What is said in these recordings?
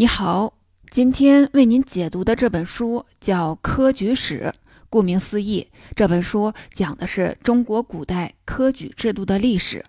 你好，今天为您解读的这本书叫《科举史》。顾名思义，这本书讲的是中国古代科举制度的历史。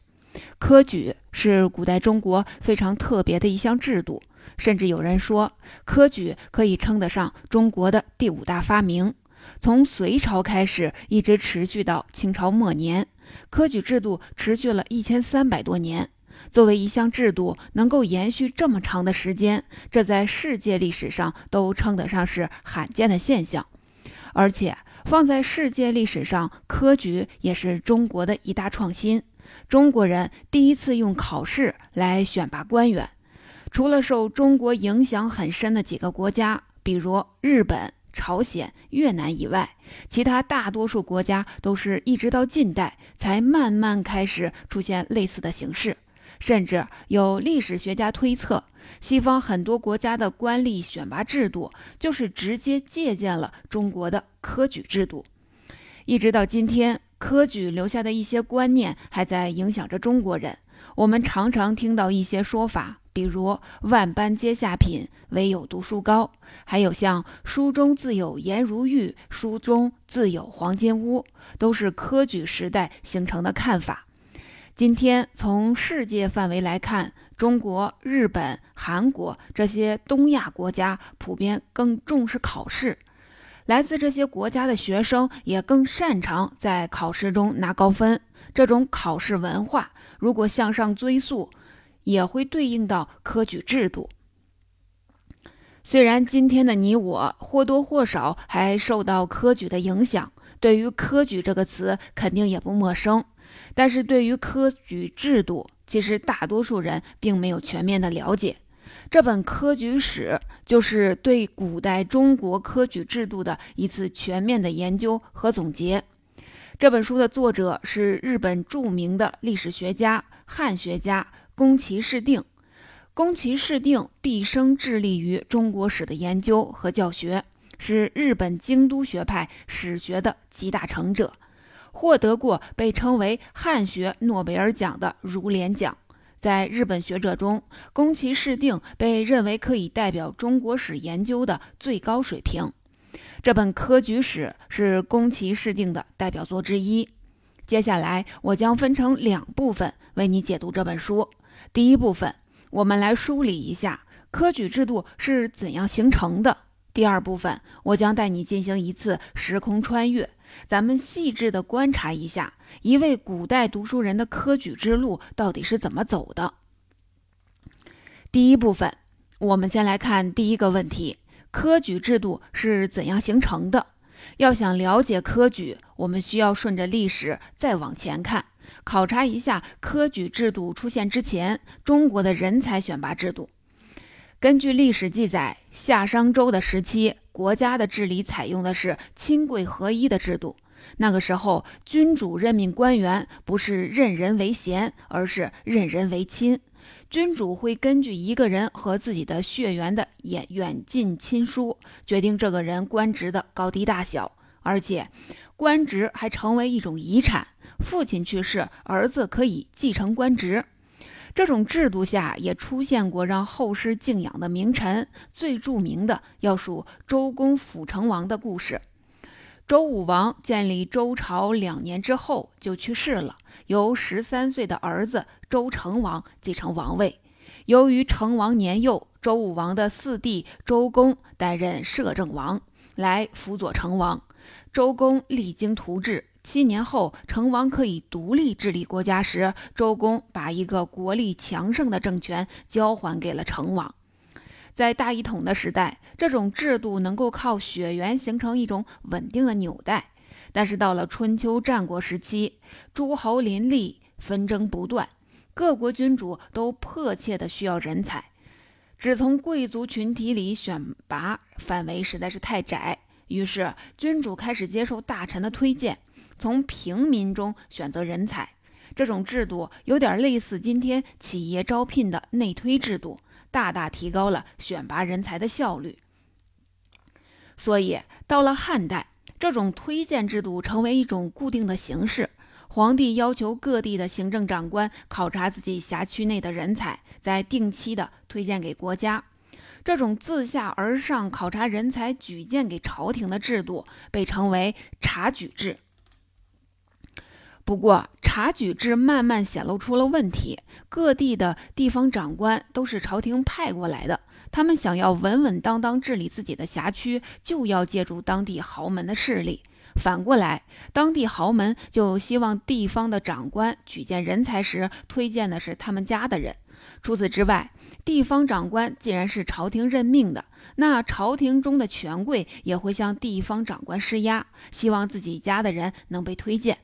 科举是古代中国非常特别的一项制度，甚至有人说，科举可以称得上中国的第五大发明。从隋朝开始，一直持续到清朝末年，科举制度持续了一千三百多年。作为一项制度，能够延续这么长的时间，这在世界历史上都称得上是罕见的现象。而且放在世界历史上，科举也是中国的一大创新。中国人第一次用考试来选拔官员。除了受中国影响很深的几个国家，比如日本、朝鲜、越南以外，其他大多数国家都是一直到近代才慢慢开始出现类似的形式。甚至有历史学家推测，西方很多国家的官吏选拔制度就是直接借鉴了中国的科举制度。一直到今天，科举留下的一些观念还在影响着中国人。我们常常听到一些说法，比如“万般皆下品，唯有读书高”，还有像“书中自有颜如玉，书中自有黄金屋”，都是科举时代形成的看法。今天从世界范围来看，中国、日本、韩国这些东亚国家普遍更重视考试，来自这些国家的学生也更擅长在考试中拿高分。这种考试文化，如果向上追溯，也会对应到科举制度。虽然今天的你我或多或少还受到科举的影响，对于科举这个词肯定也不陌生。但是对于科举制度，其实大多数人并没有全面的了解。这本科举史就是对古代中国科举制度的一次全面的研究和总结。这本书的作者是日本著名的历史学家、汉学家宫崎市定。宫崎市定毕生致力于中国史的研究和教学，是日本京都学派史学的集大成者。获得过被称为汉学诺贝尔奖的儒联奖，在日本学者中，宫崎市定被认为可以代表中国史研究的最高水平。这本科举史是宫崎市定的代表作之一。接下来，我将分成两部分为你解读这本书。第一部分，我们来梳理一下科举制度是怎样形成的；第二部分，我将带你进行一次时空穿越。咱们细致地观察一下一位古代读书人的科举之路到底是怎么走的。第一部分，我们先来看第一个问题：科举制度是怎样形成的？要想了解科举，我们需要顺着历史再往前看，考察一下科举制度出现之前中国的人才选拔制度。根据历史记载，夏商周的时期。国家的治理采用的是亲贵合一的制度。那个时候，君主任命官员不是任人唯贤，而是任人唯亲。君主会根据一个人和自己的血缘的远远近亲疏，决定这个人官职的高低大小，而且官职还成为一种遗产。父亲去世，儿子可以继承官职。这种制度下也出现过让后世敬仰的名臣，最著名的要数周公辅成王的故事。周武王建立周朝两年之后就去世了，由十三岁的儿子周成王继承王位。由于成王年幼，周武王的四弟周公担任摄政王，来辅佐成王。周公励精图治。七年后，成王可以独立治理国家时，周公把一个国力强盛的政权交还给了成王。在大一统的时代，这种制度能够靠血缘形成一种稳定的纽带。但是到了春秋战国时期，诸侯林立，纷争不断，各国君主都迫切的需要人才，只从贵族群体里选拔范围实在是太窄，于是君主开始接受大臣的推荐。从平民中选择人才，这种制度有点类似今天企业招聘的内推制度，大大提高了选拔人才的效率。所以到了汉代，这种推荐制度成为一种固定的形式。皇帝要求各地的行政长官考察自己辖区内的人才，再定期的推荐给国家。这种自下而上考察人才、举荐给朝廷的制度被称为察举制。不过，察举制慢慢显露出了问题。各地的地方长官都是朝廷派过来的，他们想要稳稳当当治理自己的辖区，就要借助当地豪门的势力。反过来，当地豪门就希望地方的长官举荐人才时推荐的是他们家的人。除此之外，地方长官既然是朝廷任命的，那朝廷中的权贵也会向地方长官施压，希望自己家的人能被推荐。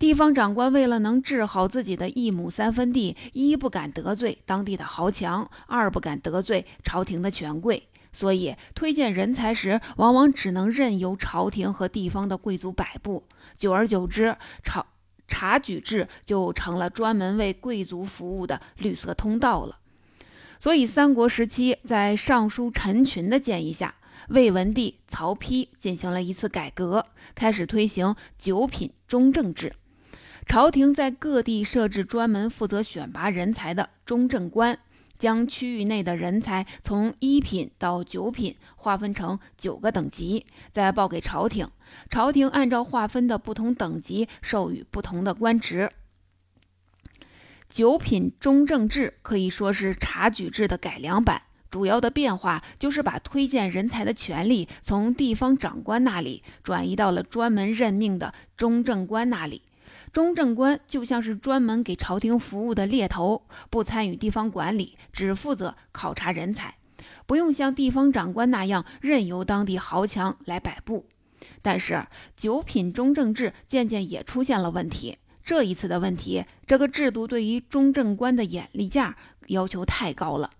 地方长官为了能治好自己的一亩三分地，一不敢得罪当地的豪强，二不敢得罪朝廷的权贵，所以推荐人才时，往往只能任由朝廷和地方的贵族摆布。久而久之，朝察举制就成了专门为贵族服务的绿色通道了。所以，三国时期，在尚书陈群的建议下，魏文帝曹丕进行了一次改革，开始推行九品中正制。朝廷在各地设置专门负责选拔人才的中正官，将区域内的人才从一品到九品划分成九个等级，再报给朝廷。朝廷按照划分的不同等级授予不同的官职。九品中正制可以说是察举制的改良版，主要的变化就是把推荐人才的权利从地方长官那里转移到了专门任命的中正官那里。中正官就像是专门给朝廷服务的猎头，不参与地方管理，只负责考察人才，不用像地方长官那样任由当地豪强来摆布。但是九品中正制渐渐也出现了问题。这一次的问题，这个制度对于中正官的眼力价要求太高了。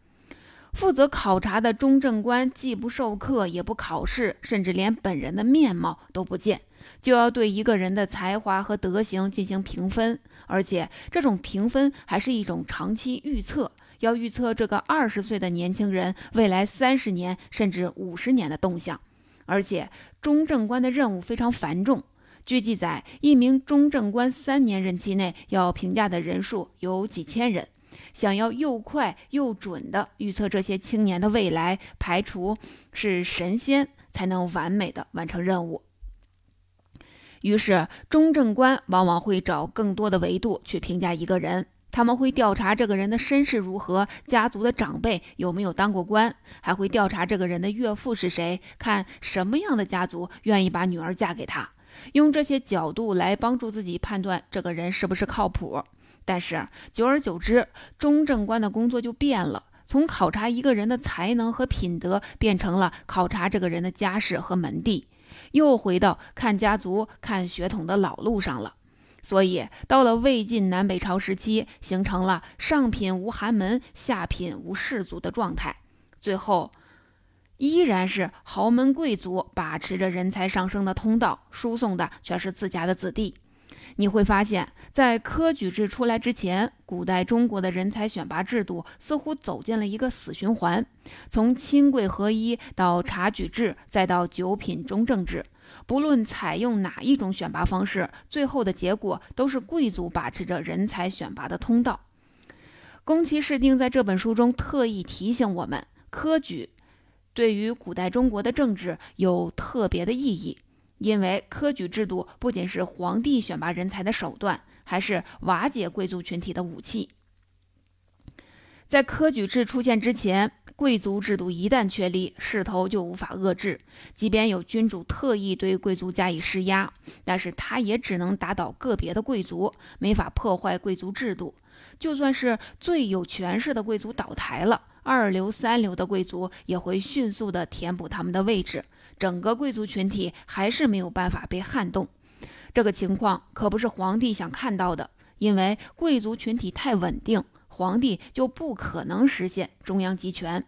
负责考察的中正官既不授课，也不考试，甚至连本人的面貌都不见。就要对一个人的才华和德行进行评分，而且这种评分还是一种长期预测，要预测这个二十岁的年轻人未来三十年甚至五十年的动向。而且中正官的任务非常繁重，据记载，一名中正官三年任期内要评价的人数有几千人，想要又快又准地预测这些青年的未来，排除是神仙才能完美的完成任务。于是，中正官往往会找更多的维度去评价一个人。他们会调查这个人的身世如何，家族的长辈有没有当过官，还会调查这个人的岳父是谁，看什么样的家族愿意把女儿嫁给他，用这些角度来帮助自己判断这个人是不是靠谱。但是，久而久之，中正官的工作就变了，从考察一个人的才能和品德，变成了考察这个人的家世和门第。又回到看家族、看血统的老路上了，所以到了魏晋南北朝时期，形成了上品无寒门、下品无士族的状态。最后，依然是豪门贵族把持着人才上升的通道，输送的全是自家的子弟。你会发现，在科举制出来之前，古代中国的人才选拔制度似乎走进了一个死循环。从亲贵合一到察举制，再到九品中正制，不论采用哪一种选拔方式，最后的结果都是贵族把持着人才选拔的通道。宫崎市定在这本书中特意提醒我们，科举对于古代中国的政治有特别的意义。因为科举制度不仅是皇帝选拔人才的手段，还是瓦解贵族群体的武器。在科举制出现之前，贵族制度一旦确立，势头就无法遏制。即便有君主特意对贵族加以施压，但是他也只能打倒个别的贵族，没法破坏贵族制度。就算是最有权势的贵族倒台了，二流、三流的贵族也会迅速地填补他们的位置。整个贵族群体还是没有办法被撼动，这个情况可不是皇帝想看到的。因为贵族群体太稳定，皇帝就不可能实现中央集权。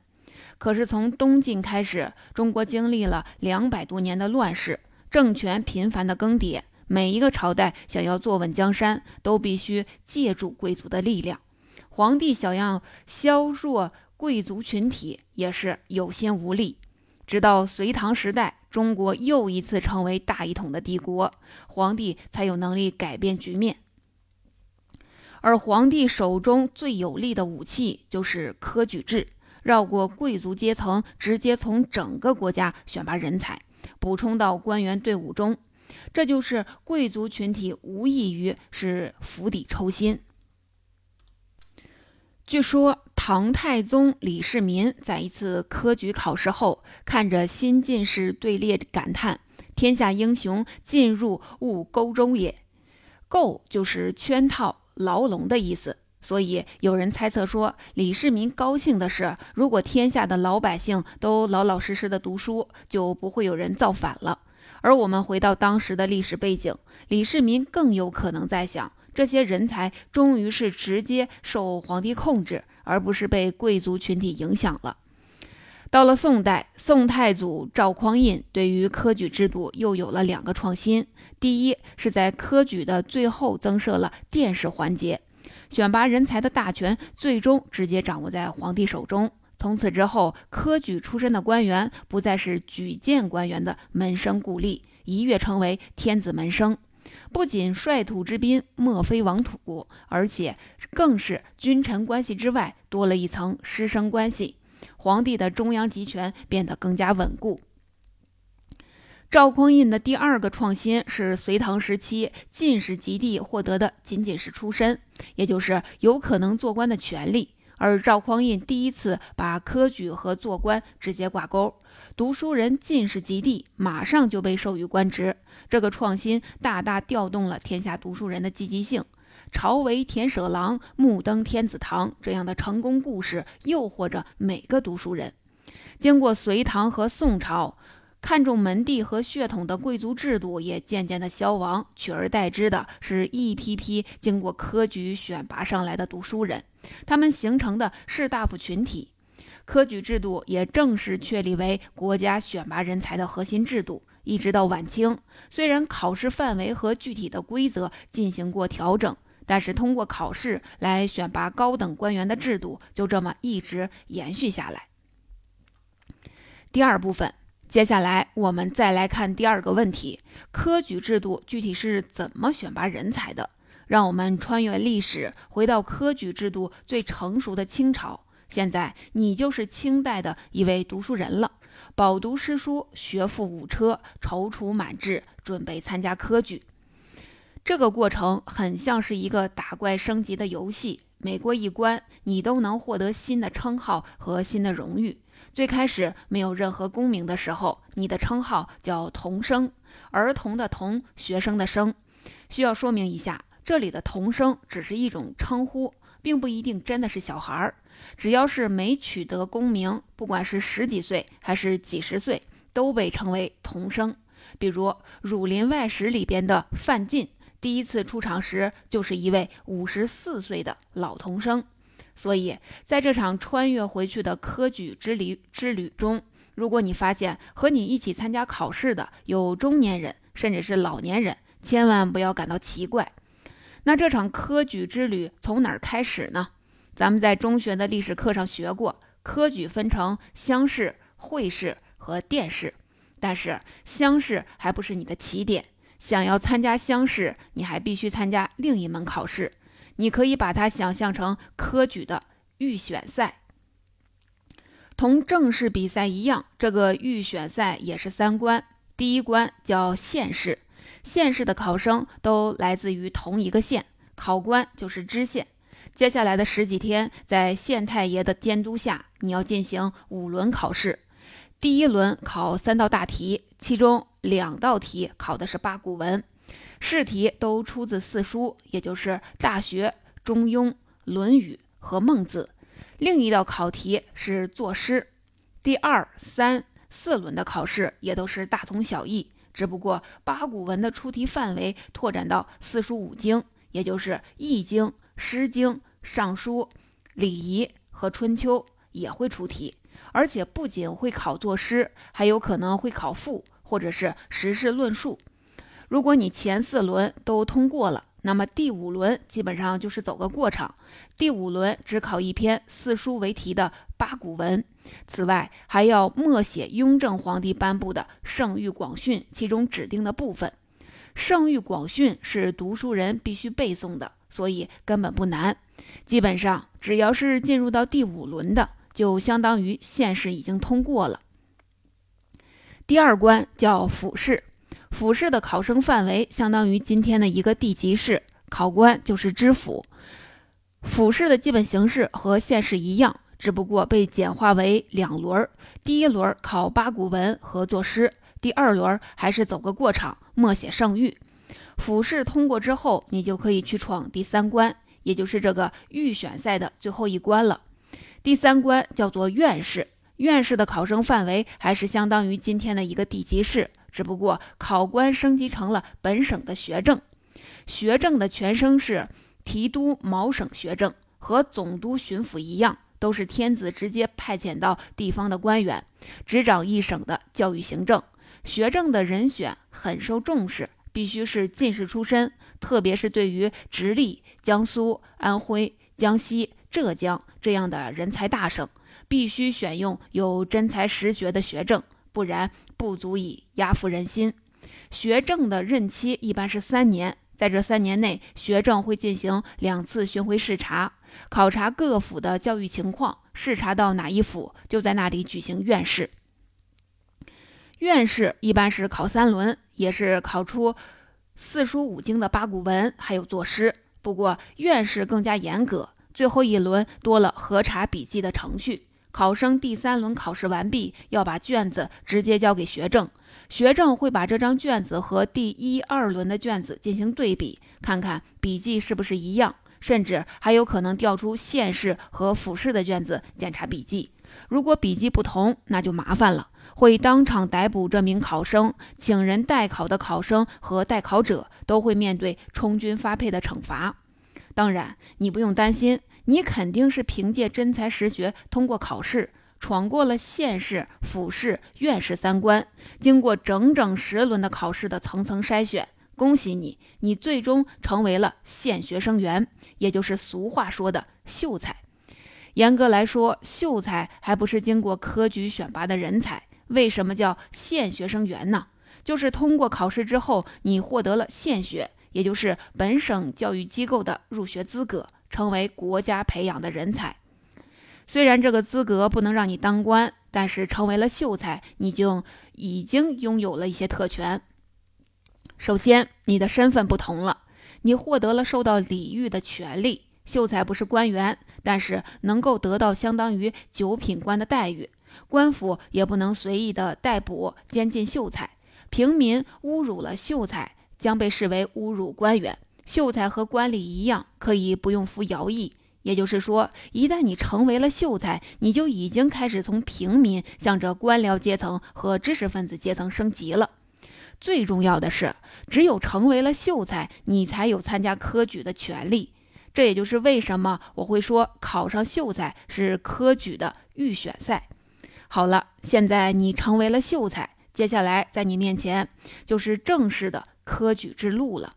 可是从东晋开始，中国经历了两百多年的乱世，政权频繁的更迭，每一个朝代想要坐稳江山，都必须借助贵族的力量。皇帝想要削弱贵族群体，也是有心无力。直到隋唐时代，中国又一次成为大一统的帝国，皇帝才有能力改变局面。而皇帝手中最有力的武器就是科举制，绕过贵族阶层，直接从整个国家选拔人才，补充到官员队伍中。这就是贵族群体无异于是釜底抽薪。据说唐太宗李世民在一次科举考试后，看着新进士队列，感叹：“天下英雄进入勿沟中也。”“构”就是圈套、牢笼的意思。所以有人猜测说，李世民高兴的是，如果天下的老百姓都老老实实的读书，就不会有人造反了。而我们回到当时的历史背景，李世民更有可能在想，这些人才终于是直接受皇帝控制，而不是被贵族群体影响了。到了宋代，宋太祖赵匡胤对于科举制度又有了两个创新：第一是在科举的最后增设了殿试环节，选拔人才的大权最终直接掌握在皇帝手中。从此之后，科举出身的官员不再是举荐官员的门生故吏，一跃成为天子门生。不仅率土之滨莫非王土，而且更是君臣关系之外多了一层师生关系。皇帝的中央集权变得更加稳固。赵匡胤的第二个创新是隋唐时期进士及第获得的仅仅是出身，也就是有可能做官的权利。而赵匡胤第一次把科举和做官直接挂钩，读书人进士及第，马上就被授予官职。这个创新大大调动了天下读书人的积极性。朝为田舍郎，暮登天子堂这样的成功故事诱惑着每个读书人。经过隋唐和宋朝。看重门第和血统的贵族制度也渐渐的消亡，取而代之的是一批批经过科举选拔上来的读书人，他们形成的士大夫群体。科举制度也正式确立为国家选拔人才的核心制度。一直到晚清，虽然考试范围和具体的规则进行过调整，但是通过考试来选拔高等官员的制度就这么一直延续下来。第二部分。接下来，我们再来看第二个问题：科举制度具体是怎么选拔人才的？让我们穿越历史，回到科举制度最成熟的清朝。现在，你就是清代的一位读书人了，饱读诗书，学富五车，踌躇满志，准备参加科举。这个过程很像是一个打怪升级的游戏，每过一关，你都能获得新的称号和新的荣誉。最开始没有任何功名的时候，你的称号叫童生，儿童的童，学生的生。需要说明一下，这里的童生只是一种称呼，并不一定真的是小孩儿。只要是没取得功名，不管是十几岁还是几十岁，都被称为童生。比如《儒林外史》里边的范进，第一次出场时就是一位五十四岁的老童生。所以，在这场穿越回去的科举之旅之旅中，如果你发现和你一起参加考试的有中年人，甚至是老年人，千万不要感到奇怪。那这场科举之旅从哪儿开始呢？咱们在中学的历史课上学过，科举分成乡试、会试和殿试。但是乡试还不是你的起点，想要参加乡试，你还必须参加另一门考试。你可以把它想象成科举的预选赛，同正式比赛一样，这个预选赛也是三关。第一关叫县试，县试的考生都来自于同一个县，考官就是知县。接下来的十几天，在县太爷的监督下，你要进行五轮考试。第一轮考三道大题，其中两道题考的是八股文。试题都出自四书，也就是《大学》《中庸》《论语》和《孟子》。另一道考题是作诗。第二、三、四轮的考试也都是大同小异，只不过八股文的出题范围拓展到四书五经，也就是《易经》《诗经》《尚书》《礼仪》和《春秋》也会出题，而且不仅会考作诗，还有可能会考赋或者是时事论述。如果你前四轮都通过了，那么第五轮基本上就是走个过场。第五轮只考一篇四书为题的八股文，此外还要默写雍正皇帝颁布的《圣谕广训》其中指定的部分。《圣谕广训》是读书人必须背诵的，所以根本不难。基本上只要是进入到第五轮的，就相当于县试已经通过了。第二关叫府试，府试的考生范围相当于今天的一个地级市，考官就是知府。府试的基本形式和县试一样，只不过被简化为两轮：第一轮考八股文和作诗，第二轮还是走个过场，默写圣谕。府试通过之后，你就可以去闯第三关，也就是这个预选赛的最后一关了。第三关叫做院试。院士的考生范围还是相当于今天的一个地级市，只不过考官升级成了本省的学政。学政的全称是提督某省学政，和总督巡抚一样，都是天子直接派遣到地方的官员，执掌一省的教育行政。学政的人选很受重视，必须是进士出身，特别是对于直隶、江苏、安徽、江西、浙江这样的人才大省。必须选用有真才实学的学政，不然不足以压服人心。学政的任期一般是三年，在这三年内，学政会进行两次巡回视察，考察各府的教育情况。视察到哪一府，就在那里举行院试。院试一般是考三轮，也是考出四书五经的八股文，还有作诗。不过院试更加严格，最后一轮多了核查笔记的程序。考生第三轮考试完毕，要把卷子直接交给学政，学政会把这张卷子和第一二轮的卷子进行对比，看看笔记是不是一样，甚至还有可能调出县试和府试的卷子检查笔记。如果笔记不同，那就麻烦了，会当场逮捕这名考生，请人代考的考生和代考者都会面对充军发配的惩罚。当然，你不用担心。你肯定是凭借真才实学通过考试，闯过了县试、府试、院试三关，经过整整十轮的考试的层层筛选，恭喜你，你最终成为了县学生员，也就是俗话说的秀才。严格来说，秀才还不是经过科举选拔的人才。为什么叫县学生员呢？就是通过考试之后，你获得了县学，也就是本省教育机构的入学资格。成为国家培养的人才，虽然这个资格不能让你当官，但是成为了秀才，你就已经拥有了一些特权。首先，你的身份不同了，你获得了受到礼遇的权利。秀才不是官员，但是能够得到相当于九品官的待遇。官府也不能随意的逮捕监禁秀才。平民侮辱了秀才，将被视为侮辱官员。秀才和官吏一样，可以不用服徭役。也就是说，一旦你成为了秀才，你就已经开始从平民向着官僚阶层和知识分子阶层升级了。最重要的是，只有成为了秀才，你才有参加科举的权利。这也就是为什么我会说，考上秀才是科举的预选赛。好了，现在你成为了秀才，接下来在你面前就是正式的科举之路了。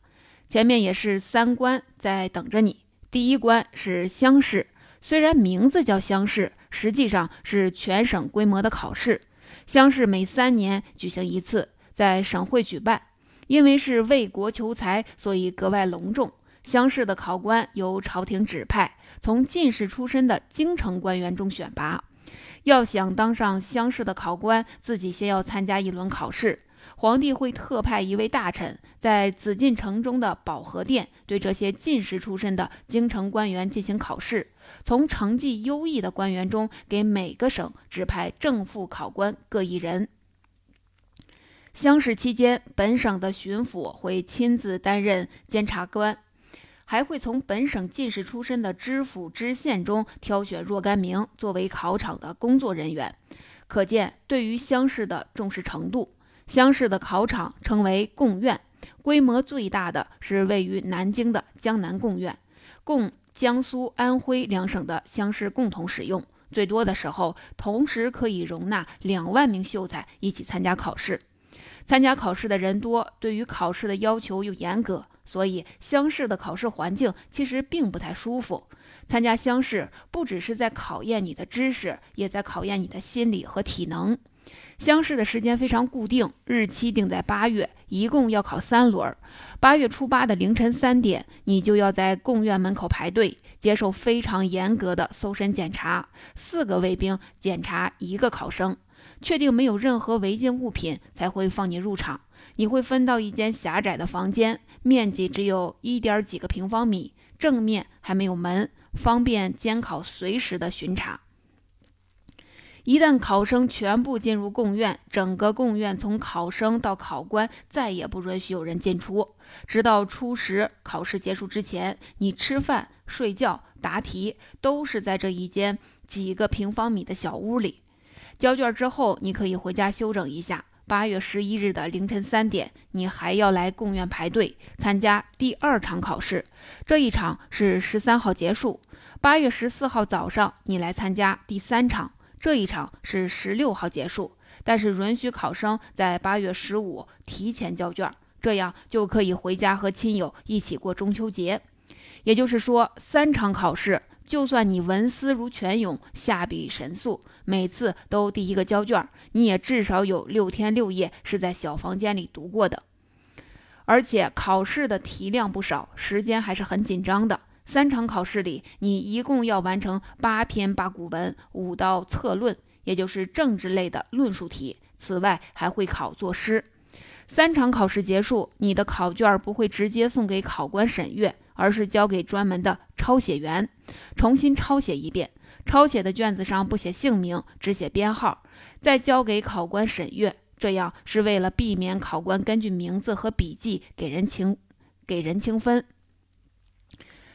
前面也是三关在等着你。第一关是乡试，虽然名字叫乡试，实际上是全省规模的考试。乡试每三年举行一次，在省会举办。因为是为国求才，所以格外隆重。乡试的考官由朝廷指派，从进士出身的京城官员中选拔。要想当上乡试的考官，自己先要参加一轮考试。皇帝会特派一位大臣在紫禁城中的保和殿，对这些进士出身的京城官员进行考试。从成绩优异的官员中，给每个省指派正副考官各一人。乡试期间，本省的巡抚会亲自担任监察官，还会从本省进士出身的知府、知县中挑选若干名作为考场的工作人员。可见对于乡试的重视程度。乡试的考场称为贡院，规模最大的是位于南京的江南贡院，供江苏、安徽两省的乡试共同使用。最多的时候，同时可以容纳两万名秀才一起参加考试。参加考试的人多，对于考试的要求又严格，所以乡试的考试环境其实并不太舒服。参加乡试不只是在考验你的知识，也在考验你的心理和体能。乡试的时间非常固定，日期定在八月，一共要考三轮。八月初八的凌晨三点，你就要在贡院门口排队，接受非常严格的搜身检查，四个卫兵检查一个考生，确定没有任何违禁物品才会放你入场。你会分到一间狭窄的房间，面积只有一点几个平方米，正面还没有门，方便监考随时的巡查。一旦考生全部进入贡院，整个贡院从考生到考官再也不允许有人进出，直到初时考试结束之前，你吃饭、睡觉、答题都是在这一间几个平方米的小屋里。交卷之后，你可以回家休整一下。八月十一日的凌晨三点，你还要来贡院排队参加第二场考试，这一场是十三号结束。八月十四号早上，你来参加第三场。这一场是十六号结束，但是允许考生在八月十五提前交卷，这样就可以回家和亲友一起过中秋节。也就是说，三场考试，就算你文思如泉涌，下笔神速，每次都第一个交卷，你也至少有六天六夜是在小房间里读过的。而且考试的题量不少，时间还是很紧张的。三场考试里，你一共要完成八篇八股文、五道策论，也就是政治类的论述题。此外，还会考作诗。三场考试结束，你的考卷不会直接送给考官审阅，而是交给专门的抄写员，重新抄写一遍。抄写的卷子上不写姓名，只写编号，再交给考官审阅。这样是为了避免考官根据名字和笔记给人情给人情分。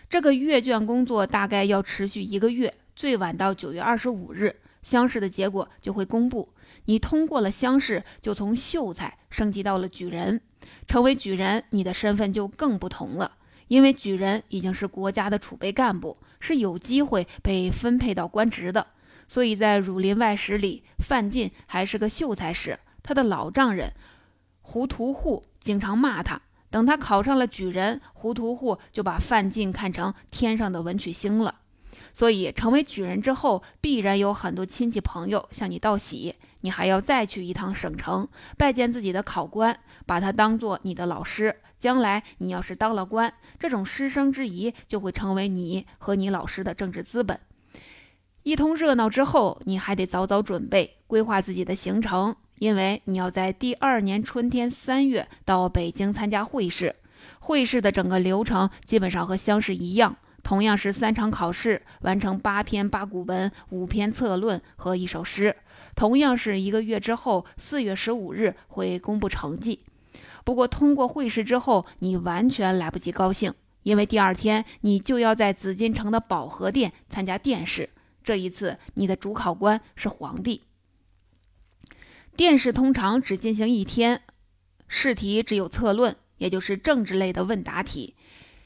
这个阅卷工作大概要持续一个月，最晚到九月二十五日，乡试的结果就会公布。你通过了乡试，就从秀才升级到了举人。成为举人，你的身份就更不同了，因为举人已经是国家的储备干部，是有机会被分配到官职的。所以在《儒林外史》里，范进还是个秀才时，他的老丈人胡屠户经常骂他。等他考上了举人，胡屠户就把范进看成天上的文曲星了。所以成为举人之后，必然有很多亲戚朋友向你道喜，你还要再去一趟省城拜见自己的考官，把他当做你的老师。将来你要是当了官，这种师生之谊就会成为你和你老师的政治资本。一通热闹之后，你还得早早准备，规划自己的行程。因为你要在第二年春天三月到北京参加会试，会试的整个流程基本上和乡试一样，同样是三场考试，完成八篇八股文、五篇策论和一首诗，同样是一个月之后，四月十五日会公布成绩。不过通过会试之后，你完全来不及高兴，因为第二天你就要在紫禁城的保和殿参加殿试，这一次你的主考官是皇帝。殿试通常只进行一天，试题只有策论，也就是政治类的问答题。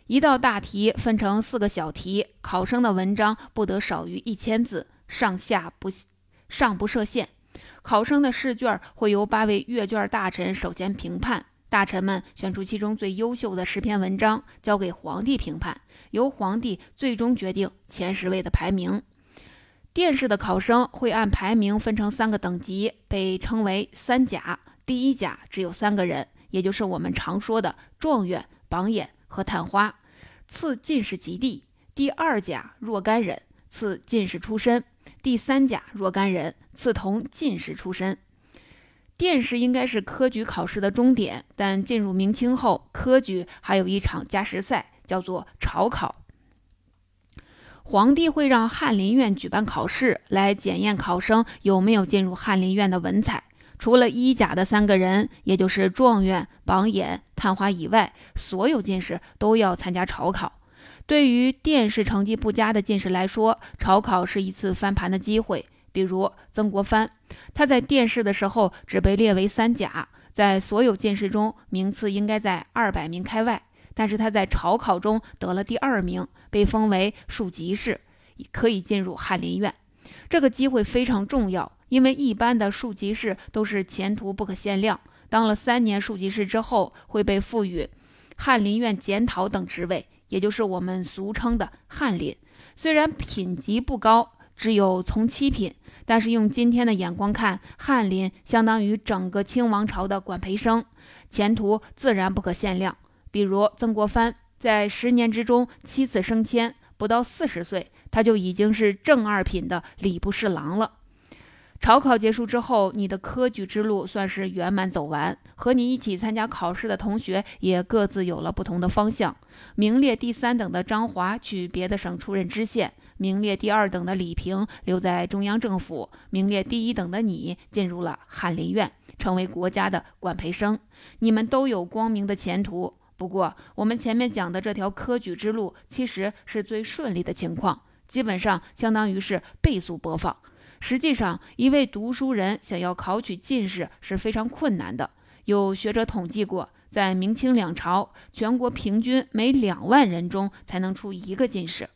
一道大题分成四个小题，考生的文章不得少于一千字，上下不上不设限。考生的试卷会由八位阅卷大臣首先评判，大臣们选出其中最优秀的十篇文章，交给皇帝评判，由皇帝最终决定前十位的排名。殿试的考生会按排名分成三个等级，被称为三甲。第一甲只有三个人，也就是我们常说的状元、榜眼和探花。次进士及第。第二甲若干人，次进士出身。第三甲若干人，次同进士出身。殿试应该是科举考试的终点，但进入明清后，科举还有一场加时赛，叫做朝考。皇帝会让翰林院举办考试，来检验考生有没有进入翰林院的文采。除了一甲的三个人，也就是状元、榜眼、探花以外，所有进士都要参加朝考。对于殿试成绩不佳的进士来说，朝考是一次翻盘的机会。比如曾国藩，他在殿试的时候只被列为三甲，在所有进士中名次应该在二百名开外。但是他在朝考中得了第二名，被封为庶吉士，可以进入翰林院。这个机会非常重要，因为一般的庶吉士都是前途不可限量。当了三年庶吉士之后，会被赋予翰林院检讨等职位，也就是我们俗称的翰林。虽然品级不高，只有从七品，但是用今天的眼光看，翰林相当于整个清王朝的管培生，前途自然不可限量。比如曾国藩在十年之中七次升迁，不到四十岁，他就已经是正二品的礼部侍郎了。朝考结束之后，你的科举之路算是圆满走完。和你一起参加考试的同学也各自有了不同的方向。名列第三等的张华去别的省出任知县，名列第二等的李平留在中央政府，名列第一等的你进入了翰林院，成为国家的管培生。你们都有光明的前途。不过，我们前面讲的这条科举之路，其实是最顺利的情况，基本上相当于是倍速播放。实际上，一位读书人想要考取进士是非常困难的。有学者统计过，在明清两朝，全国平均每两万人中才能出一个进士。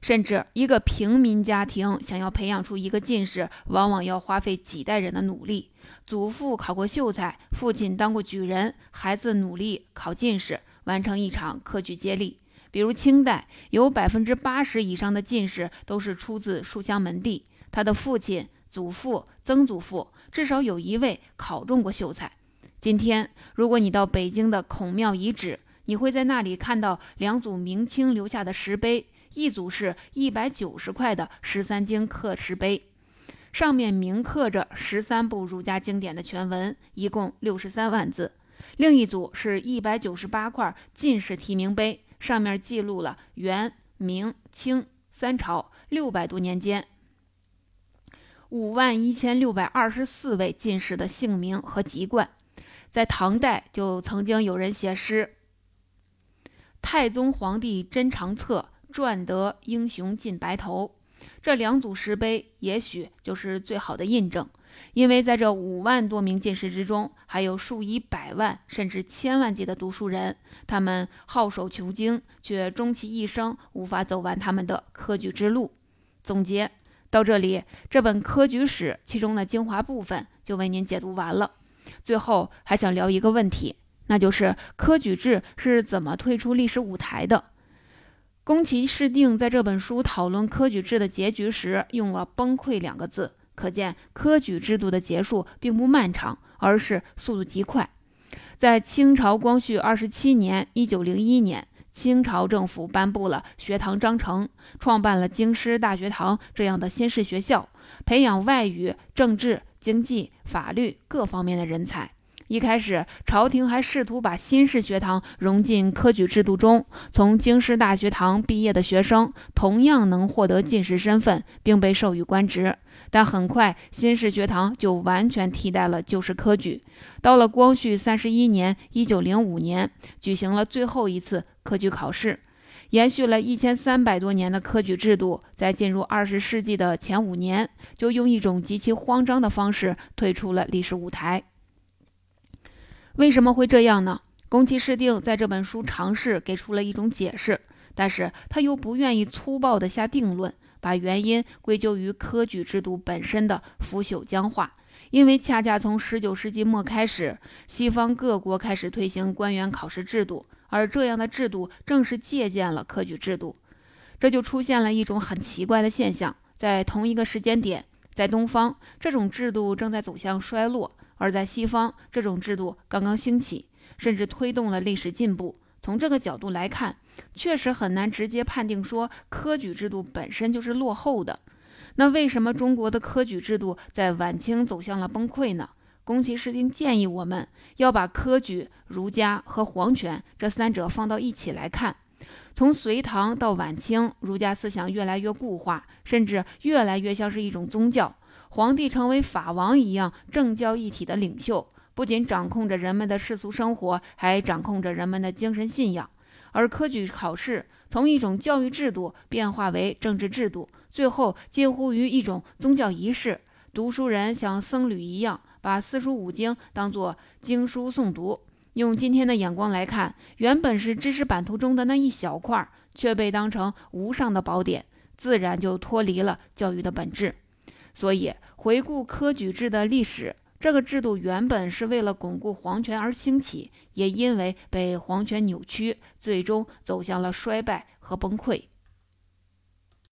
甚至一个平民家庭想要培养出一个进士，往往要花费几代人的努力。祖父考过秀才，父亲当过举人，孩子努力考进士，完成一场科举接力。比如清代有百分之八十以上的进士都是出自书香门第，他的父亲、祖父、曾祖父至少有一位考中过秀才。今天，如果你到北京的孔庙遗址，你会在那里看到两组明清留下的石碑，一组是一百九十块的十三经刻石碑，上面铭刻着十三部儒家经典的全文，一共六十三万字；另一组是一百九十八块进士提名碑。上面记录了元、明、清三朝六百多年间五万一千六百二十四位进士的姓名和籍贯。在唐代，就曾经有人写诗：“太宗皇帝珍长册，赚得英雄尽白头。”这两组石碑，也许就是最好的印证。因为在这五万多名进士之中，还有数以百万甚至千万计的读书人，他们好守求精，却终其一生无法走完他们的科举之路。总结到这里，这本科举史其中的精华部分就为您解读完了。最后还想聊一个问题，那就是科举制是怎么退出历史舞台的？宫崎市定在这本书讨论科举制的结局时，用了“崩溃”两个字。可见，科举制度的结束并不漫长，而是速度极快。在清朝光绪二十七年（一九零一年），清朝政府颁布了学堂章程，创办了京师大学堂这样的新式学校，培养外语、政治、经济、法律各方面的人才。一开始，朝廷还试图把新式学堂融进科举制度中，从京师大学堂毕业的学生同样能获得进士身份，并被授予官职。但很快，新式学堂就完全替代了旧式科举。到了光绪三十一年（一九零五年），举行了最后一次科举考试，延续了一千三百多年的科举制度，在进入二十世纪的前五年，就用一种极其慌张的方式退出了历史舞台。为什么会这样呢？宫崎市定在这本书尝试给出了一种解释，但是他又不愿意粗暴地下定论。把原因归咎于科举制度本身的腐朽僵化，因为恰恰从十九世纪末开始，西方各国开始推行官员考试制度，而这样的制度正是借鉴了科举制度，这就出现了一种很奇怪的现象：在同一个时间点，在东方这种制度正在走向衰落，而在西方这种制度刚刚兴起，甚至推动了历史进步。从这个角度来看，确实很难直接判定说科举制度本身就是落后的。那为什么中国的科举制度在晚清走向了崩溃呢？宫崎市定建议我们要把科举、儒家和皇权这三者放到一起来看。从隋唐到晚清，儒家思想越来越固化，甚至越来越像是一种宗教，皇帝成为法王一样政教一体的领袖。不仅掌控着人们的世俗生活，还掌控着人们的精神信仰。而科举考试从一种教育制度变化为政治制度，最后近乎于一种宗教仪式。读书人像僧侣一样，把四书五经当作经书诵读。用今天的眼光来看，原本是知识版图中的那一小块，却被当成无上的宝典，自然就脱离了教育的本质。所以，回顾科举制的历史。这个制度原本是为了巩固皇权而兴起，也因为被皇权扭曲，最终走向了衰败和崩溃。